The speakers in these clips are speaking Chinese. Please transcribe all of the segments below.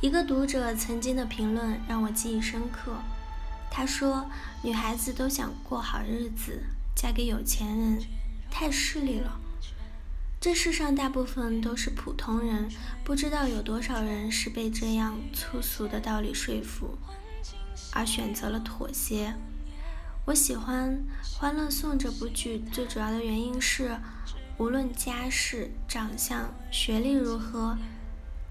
一个读者曾经的评论让我记忆深刻。他说：“女孩子都想过好日子，嫁给有钱人太势利了。这世上大部分都是普通人，不知道有多少人是被这样粗俗的道理说服，而选择了妥协。”我喜欢《欢乐颂》这部剧，最主要的原因是，无论家世、长相、学历如何，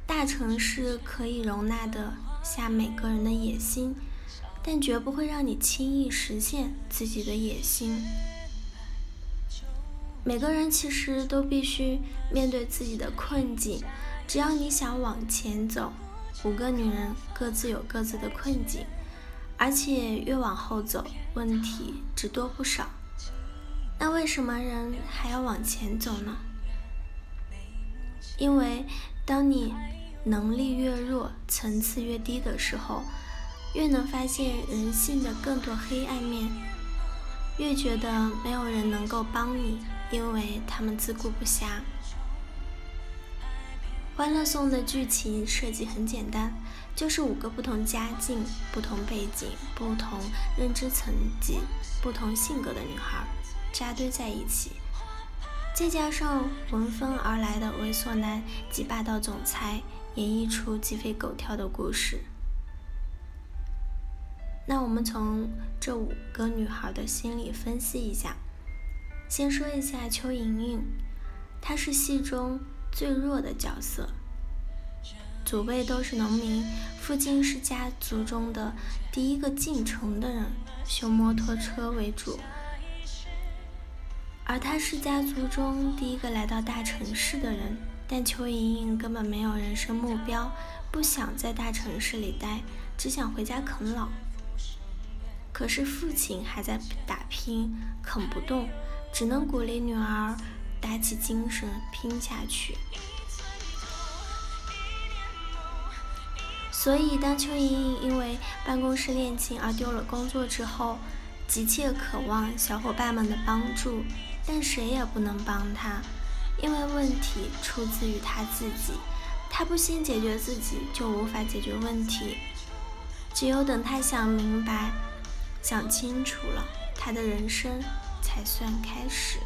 大城市可以容纳得下每个人的野心。但绝不会让你轻易实现自己的野心。每个人其实都必须面对自己的困境，只要你想往前走。五个女人各自有各自的困境，而且越往后走，问题只多不少。那为什么人还要往前走呢？因为当你能力越弱、层次越低的时候。越能发现人性的更多黑暗面，越觉得没有人能够帮你，因为他们自顾不暇。《欢乐颂》的剧情设计很简单，就是五个不同家境、不同背景、不同认知层级、不同性格的女孩扎堆在一起，再加上闻风而来的猥琐男及霸道总裁，演绎出鸡飞狗跳的故事。那我们从这五个女孩的心理分析一下。先说一下邱莹莹，她是戏中最弱的角色。祖辈都是农民，父亲是家族中的第一个进城的人，修摩托车为主。而她是家族中第一个来到大城市的人，但邱莹莹根本没有人生目标，不想在大城市里待，只想回家啃老。可是父亲还在打拼，啃不动，只能鼓励女儿打起精神拼下去。所以，当邱莹莹因为办公室恋情而丢了工作之后，急切渴望小伙伴们的帮助，但谁也不能帮她，因为问题出自于他自己。他不先解决自己，就无法解决问题。只有等他想明白。想清楚了，他的人生才算开始。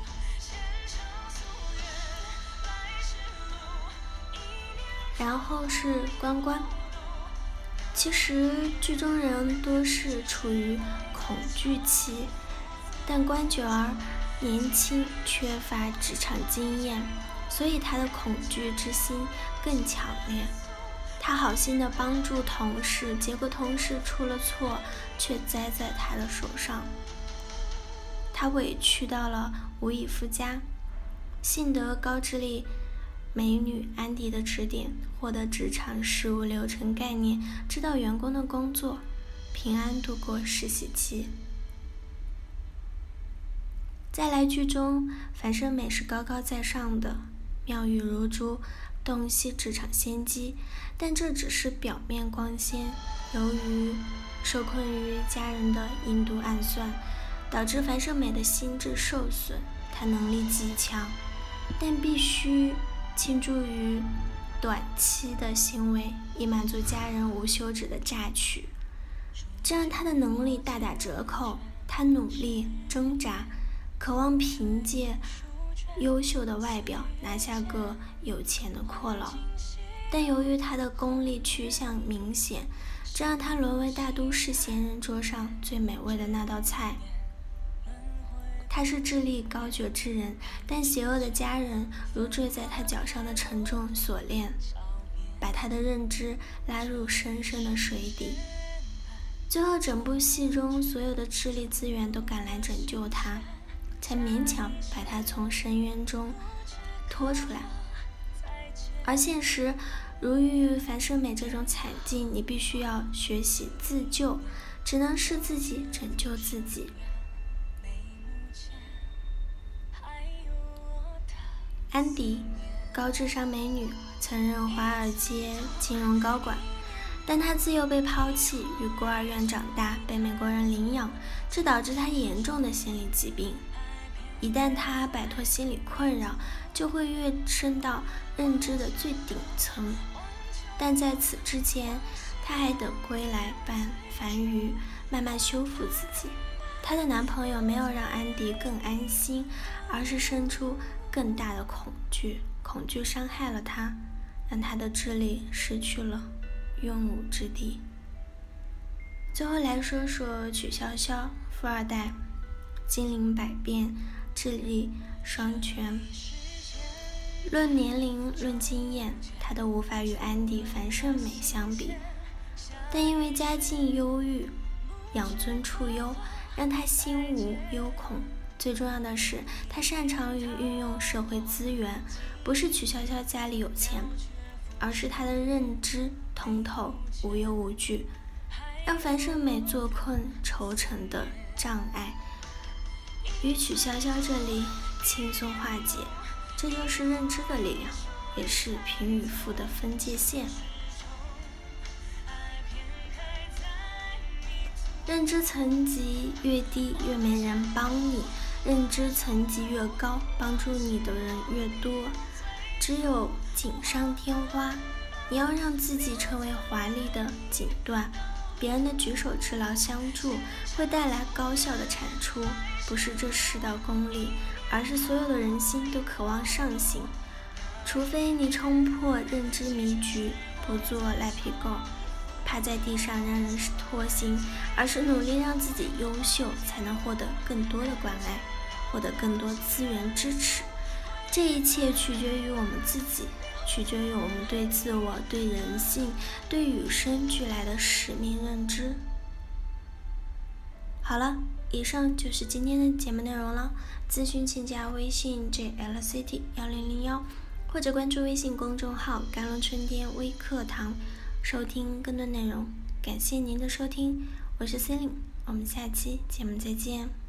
然后是关关，其实剧中人多是处于恐惧期，但关九儿年轻，缺乏职场经验，所以他的恐惧之心更强烈。他好心的帮助同事，结果同事出了错，却栽在他的手上。他委屈到了无以复加，幸得高智力美女安迪的指点，获得职场事务流程概念，知道员工的工作，平安度过实习期。再来剧中，樊胜美是高高在上的，妙语如珠。洞悉职场先机，但这只是表面光鲜。由于受困于家人的阴毒暗算，导致樊胜美的心智受损。她能力极强，但必须倾注于短期的行为，以满足家人无休止的榨取，这让她的能力大打折扣。她努力挣扎，渴望凭借。优秀的外表拿下个有钱的阔佬，但由于他的功利趋向明显，这让他沦为大都市闲人桌上最美味的那道菜。他是智力高绝之人，但邪恶的家人如坠在他脚上的沉重锁链，把他的认知拉入深深的水底。最后，整部戏中所有的智力资源都赶来拯救他。才勉强把他从深渊中拖出来，而现实如遇樊胜美这种惨境，你必须要学习自救，只能是自己拯救自己。安迪，高智商美女，曾任华尔街金融高管，但她自幼被抛弃，于孤儿院长大，被美国人领养，这导致她严重的心理疾病。一旦他摆脱心理困扰，就会跃升到认知的最顶层。但在此之前，他还得归来伴繁鱼，慢慢修复自己。她的男朋友没有让安迪更安心，而是生出更大的恐惧。恐惧伤害了他，让他的智力失去了用武之地。最后来说说曲筱绡，富二代，精灵百变，智力双全。论年龄，论经验，她都无法与安迪樊胜美相比。但因为家境优裕，养尊处优，让她心无忧恐。最重要的是，她擅长于运用社会资源。不是曲筱绡家里有钱，而是她的认知通透，无忧无惧。让樊胜美坐困愁城的障碍，与曲筱绡这里轻松化解，这就是认知的力量，也是贫与富的分界线。认知层级越低，越没人帮你；认知层级越高，帮助你的人越多。只有锦上添花，你要让自己成为华丽的锦缎。别人的举手之劳相助，会带来高效的产出。不是这世道功利，而是所有的人心都渴望上行。除非你冲破认知迷局，不做赖皮狗，趴在地上让人是拖行，而是努力让自己优秀，才能获得更多的关爱，获得更多资源支持。这一切取决于我们自己。取决于我们对自我、对人性、对与生俱来的使命认知。好了，以上就是今天的节目内容了。咨询请加微信 jlct 幺零零幺，或者关注微信公众号“甘露春天微课堂”，收听更多内容。感谢您的收听，我是 Celine，我们下期节目再见。